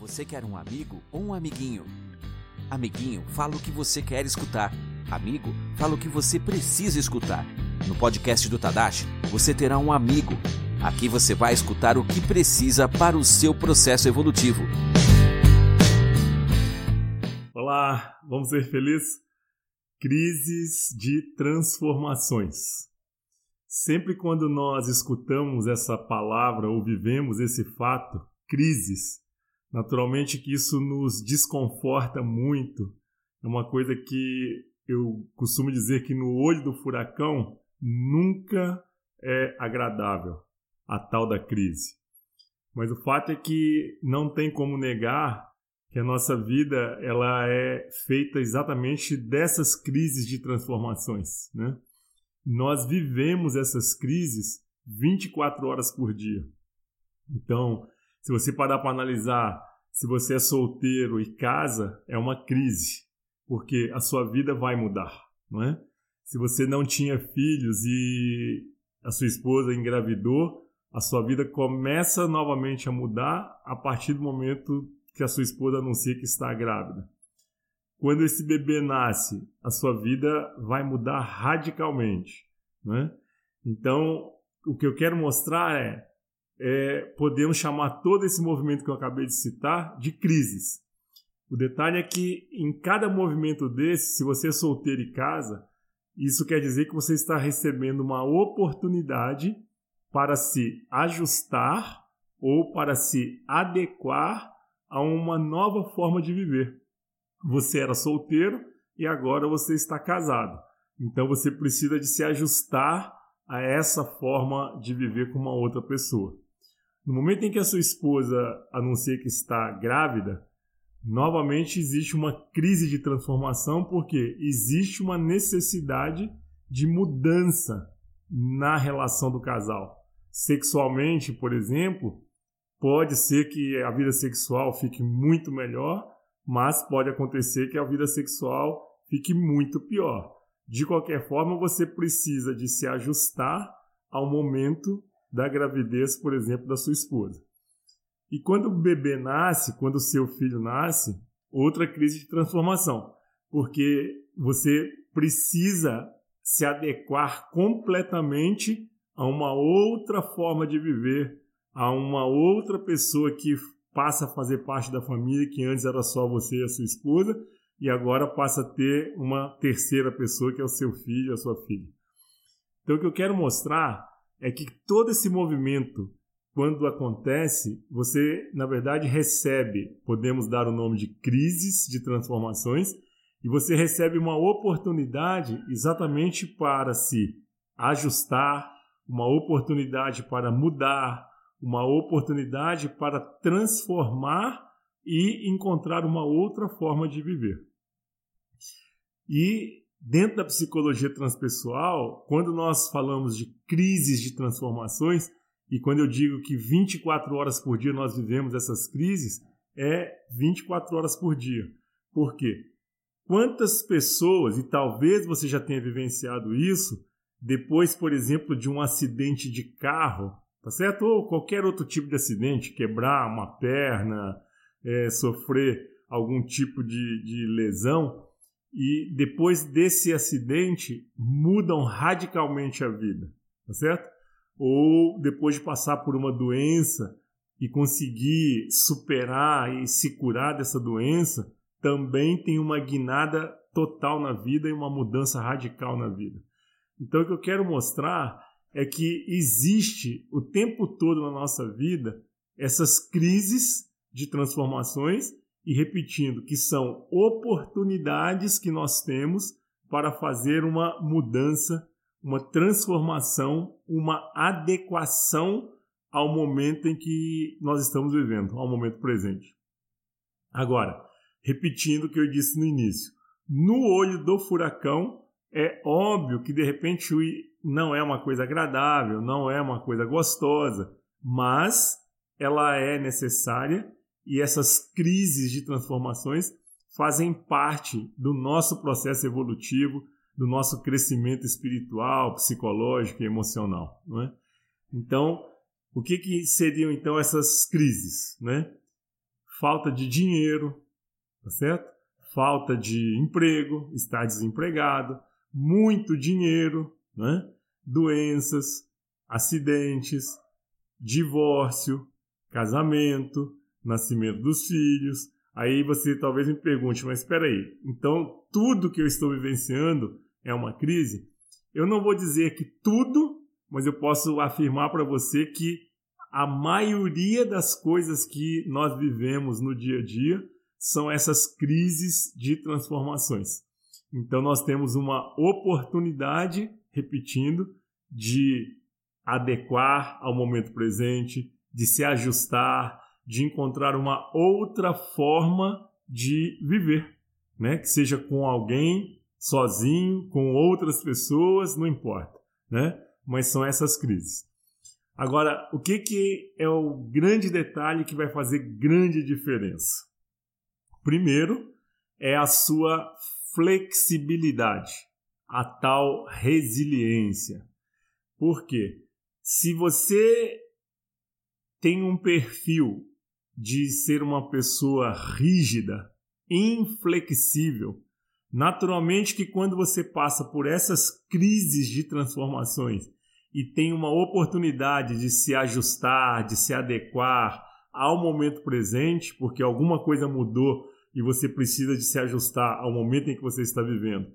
Você quer um amigo ou um amiguinho? Amiguinho, fala o que você quer escutar. Amigo, fala o que você precisa escutar. No podcast do Tadashi, você terá um amigo. Aqui você vai escutar o que precisa para o seu processo evolutivo. Olá, vamos ser felizes? Crises de transformações. Sempre quando nós escutamos essa palavra ou vivemos esse fato, crises, naturalmente que isso nos desconforta muito. É uma coisa que eu costumo dizer que no olho do furacão nunca é agradável a tal da crise. Mas o fato é que não tem como negar que a nossa vida ela é feita exatamente dessas crises de transformações, né? nós vivemos essas crises 24 horas por dia. Então, se você parar para analisar se você é solteiro e casa, é uma crise, porque a sua vida vai mudar, não é? Se você não tinha filhos e a sua esposa engravidou, a sua vida começa novamente a mudar a partir do momento que a sua esposa anuncia que está grávida. Quando esse bebê nasce, a sua vida vai mudar radicalmente. Né? Então, o que eu quero mostrar é, é, podemos chamar todo esse movimento que eu acabei de citar de crises. O detalhe é que em cada movimento desse, se você é solteiro e casa, isso quer dizer que você está recebendo uma oportunidade para se ajustar ou para se adequar a uma nova forma de viver. Você era solteiro e agora você está casado. Então você precisa de se ajustar a essa forma de viver com uma outra pessoa. No momento em que a sua esposa anuncia que está grávida, novamente existe uma crise de transformação porque existe uma necessidade de mudança na relação do casal. Sexualmente, por exemplo, pode ser que a vida sexual fique muito melhor, mas pode acontecer que a vida sexual fique muito pior. De qualquer forma, você precisa de se ajustar ao momento da gravidez, por exemplo, da sua esposa. E quando o bebê nasce, quando o seu filho nasce, outra crise de transformação, porque você precisa se adequar completamente a uma outra forma de viver, a uma outra pessoa que passa a fazer parte da família, que antes era só você e a sua esposa, e agora passa a ter uma terceira pessoa, que é o seu filho, a sua filha. Então, o que eu quero mostrar é que todo esse movimento, quando acontece, você, na verdade, recebe, podemos dar o nome de crises de transformações, e você recebe uma oportunidade exatamente para se ajustar, uma oportunidade para mudar, uma oportunidade para transformar e encontrar uma outra forma de viver. E dentro da psicologia transpessoal, quando nós falamos de crises de transformações, e quando eu digo que 24 horas por dia nós vivemos essas crises, é 24 horas por dia. Por quê? Quantas pessoas, e talvez você já tenha vivenciado isso, depois, por exemplo, de um acidente de carro, tá certo? Ou qualquer outro tipo de acidente, quebrar uma perna, é, sofrer algum tipo de, de lesão, e depois desse acidente mudam radicalmente a vida, tá certo? Ou depois de passar por uma doença e conseguir superar e se curar dessa doença, também tem uma guinada total na vida e uma mudança radical na vida. Então o que eu quero mostrar é que existe o tempo todo na nossa vida essas crises de transformações e repetindo que são oportunidades que nós temos para fazer uma mudança, uma transformação, uma adequação ao momento em que nós estamos vivendo, ao momento presente. Agora, repetindo o que eu disse no início, no olho do furacão é óbvio que de repente não é uma coisa agradável, não é uma coisa gostosa, mas ela é necessária e essas crises de transformações fazem parte do nosso processo evolutivo, do nosso crescimento espiritual, psicológico e emocional. Não é? Então, o que, que seriam então essas crises? Né? falta de dinheiro, tá certo? Falta de emprego, estar desempregado, muito dinheiro, né? doenças, acidentes, divórcio, casamento, nascimento dos filhos. Aí você talvez me pergunte, mas espera aí, então tudo que eu estou vivenciando é uma crise? Eu não vou dizer que tudo, mas eu posso afirmar para você que a maioria das coisas que nós vivemos no dia a dia são essas crises de transformações. Então nós temos uma oportunidade, repetindo, de adequar ao momento presente, de se ajustar, de encontrar uma outra forma de viver, né? Que seja com alguém, sozinho, com outras pessoas, não importa, né? Mas são essas crises. Agora, o que, que é o grande detalhe que vai fazer grande diferença? Primeiro, é a sua flexibilidade, a tal resiliência. Por quê? Se você tem um perfil de ser uma pessoa rígida, inflexível, naturalmente que quando você passa por essas crises de transformações e tem uma oportunidade de se ajustar, de se adequar ao momento presente, porque alguma coisa mudou e você precisa de se ajustar ao momento em que você está vivendo.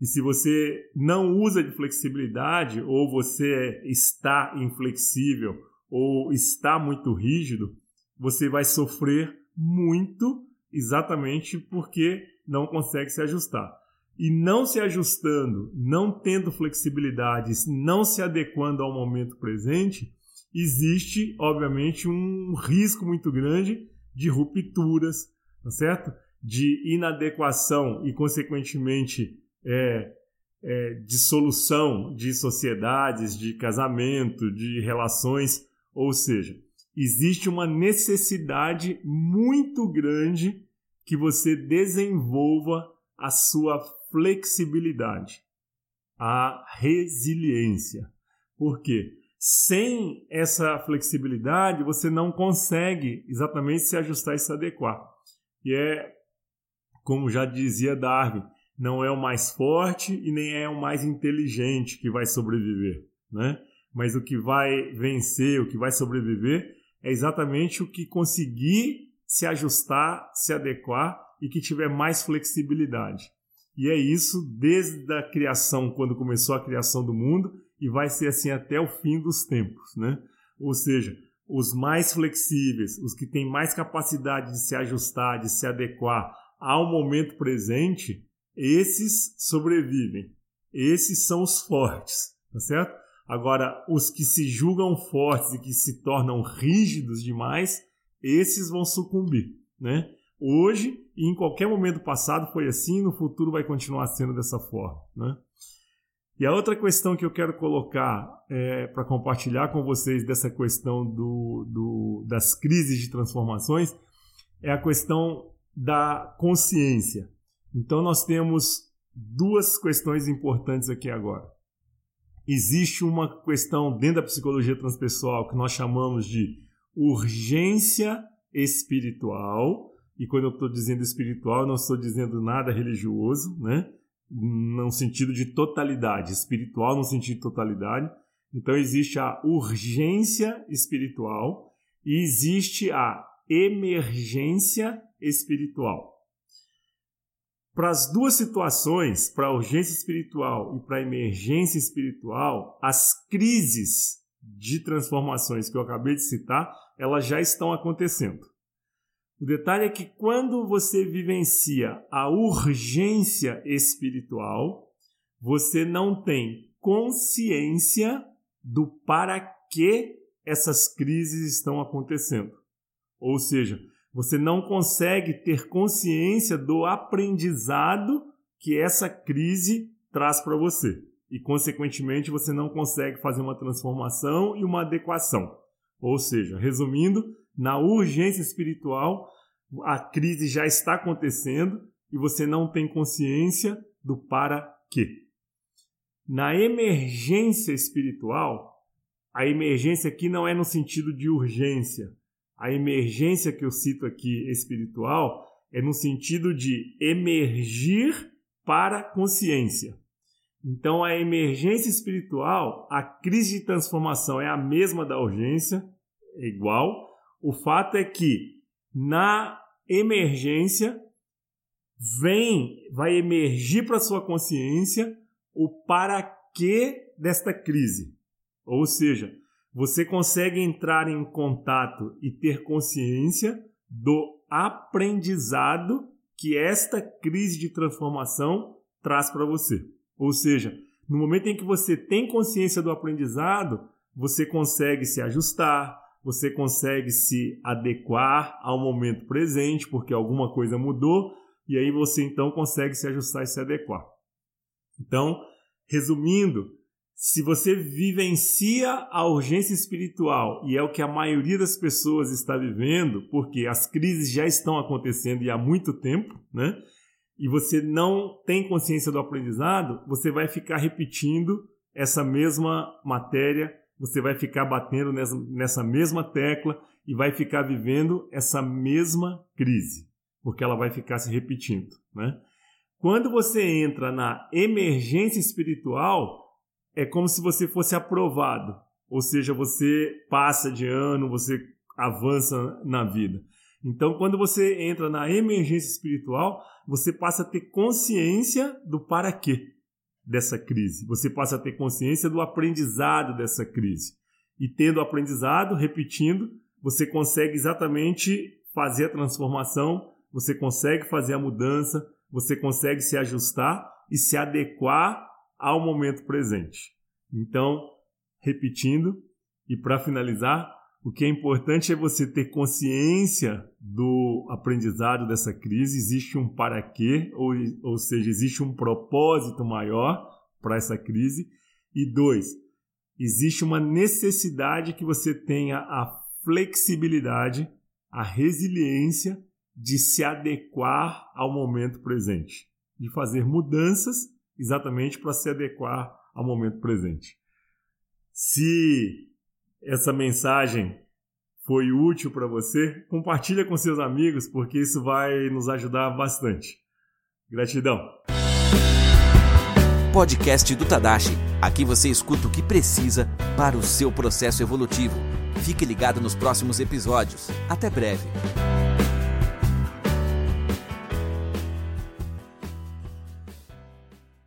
E se você não usa de flexibilidade ou você está inflexível ou está muito rígido, você vai sofrer muito exatamente porque não consegue se ajustar. E não se ajustando, não tendo flexibilidade, não se adequando ao momento presente, existe, obviamente, um risco muito grande de rupturas, tá certo? De inadequação e, consequentemente, é, é, dissolução de sociedades, de casamento, de relações, ou seja, existe uma necessidade muito grande que você desenvolva a sua flexibilidade, a resiliência. Por quê? Sem essa flexibilidade, você não consegue exatamente se ajustar e se adequar. E é, como já dizia Darwin, não é o mais forte e nem é o mais inteligente que vai sobreviver, né? Mas o que vai vencer, o que vai sobreviver é exatamente o que conseguir se ajustar, se adequar e que tiver mais flexibilidade. E é isso desde a criação, quando começou a criação do mundo, e vai ser assim até o fim dos tempos, né? Ou seja, os mais flexíveis, os que têm mais capacidade de se ajustar, de se adequar ao momento presente, esses sobrevivem. Esses são os fortes, tá certo? Agora, os que se julgam fortes e que se tornam rígidos demais, esses vão sucumbir, né? Hoje e em qualquer momento passado foi assim, no futuro vai continuar sendo dessa forma, né? E a outra questão que eu quero colocar é, para compartilhar com vocês dessa questão do, do, das crises de transformações é a questão da consciência. Então nós temos duas questões importantes aqui agora. Existe uma questão dentro da psicologia transpessoal que nós chamamos de urgência espiritual. E quando eu estou dizendo espiritual, não estou dizendo nada religioso, né? No sentido de totalidade, espiritual no sentido de totalidade. Então existe a urgência espiritual e existe a emergência espiritual. Para as duas situações, para a urgência espiritual e para a emergência espiritual, as crises de transformações que eu acabei de citar, elas já estão acontecendo. O detalhe é que quando você vivencia a urgência espiritual, você não tem consciência do para que essas crises estão acontecendo. Ou seja, você não consegue ter consciência do aprendizado que essa crise traz para você. E, consequentemente, você não consegue fazer uma transformação e uma adequação. Ou seja, resumindo, na urgência espiritual, a crise já está acontecendo e você não tem consciência do para quê. Na emergência espiritual, a emergência aqui não é no sentido de urgência, A emergência que eu cito aqui espiritual é no sentido de emergir para a consciência. Então, a emergência espiritual, a crise de transformação é a mesma da urgência, é igual. O fato é que na emergência vem, vai emergir para sua consciência o para que desta crise. Ou seja, você consegue entrar em contato e ter consciência do aprendizado que esta crise de transformação traz para você. Ou seja, no momento em que você tem consciência do aprendizado, você consegue se ajustar, você consegue se adequar ao momento presente, porque alguma coisa mudou, e aí você então consegue se ajustar e se adequar. Então, resumindo, se você vivencia a urgência espiritual, e é o que a maioria das pessoas está vivendo, porque as crises já estão acontecendo e há muito tempo, né? E você não tem consciência do aprendizado, você vai ficar repetindo essa mesma matéria você vai ficar batendo nessa, nessa mesma tecla e vai ficar vivendo essa mesma crise, porque ela vai ficar se repetindo. Né? Quando você entra na emergência espiritual, é como se você fosse aprovado, ou seja, você passa de ano, você avança na vida. Então, quando você entra na emergência espiritual, você passa a ter consciência do para quê dessa crise. Você passa a ter consciência do aprendizado dessa crise. E tendo aprendizado, repetindo, você consegue exatamente fazer a transformação, você consegue fazer a mudança, você consegue se ajustar e se adequar ao momento presente. Então, repetindo, e para finalizar, o que é importante é você ter consciência do aprendizado dessa crise, existe um para quê, ou, ou seja, existe um propósito maior para essa crise. E dois, existe uma necessidade que você tenha a flexibilidade, a resiliência de se adequar ao momento presente, de fazer mudanças exatamente para se adequar ao momento presente. Se essa mensagem foi útil para você, compartilha com seus amigos, porque isso vai nos ajudar bastante. Gratidão. Podcast do Tadashi. Aqui você escuta o que precisa para o seu processo evolutivo. Fique ligado nos próximos episódios. Até breve.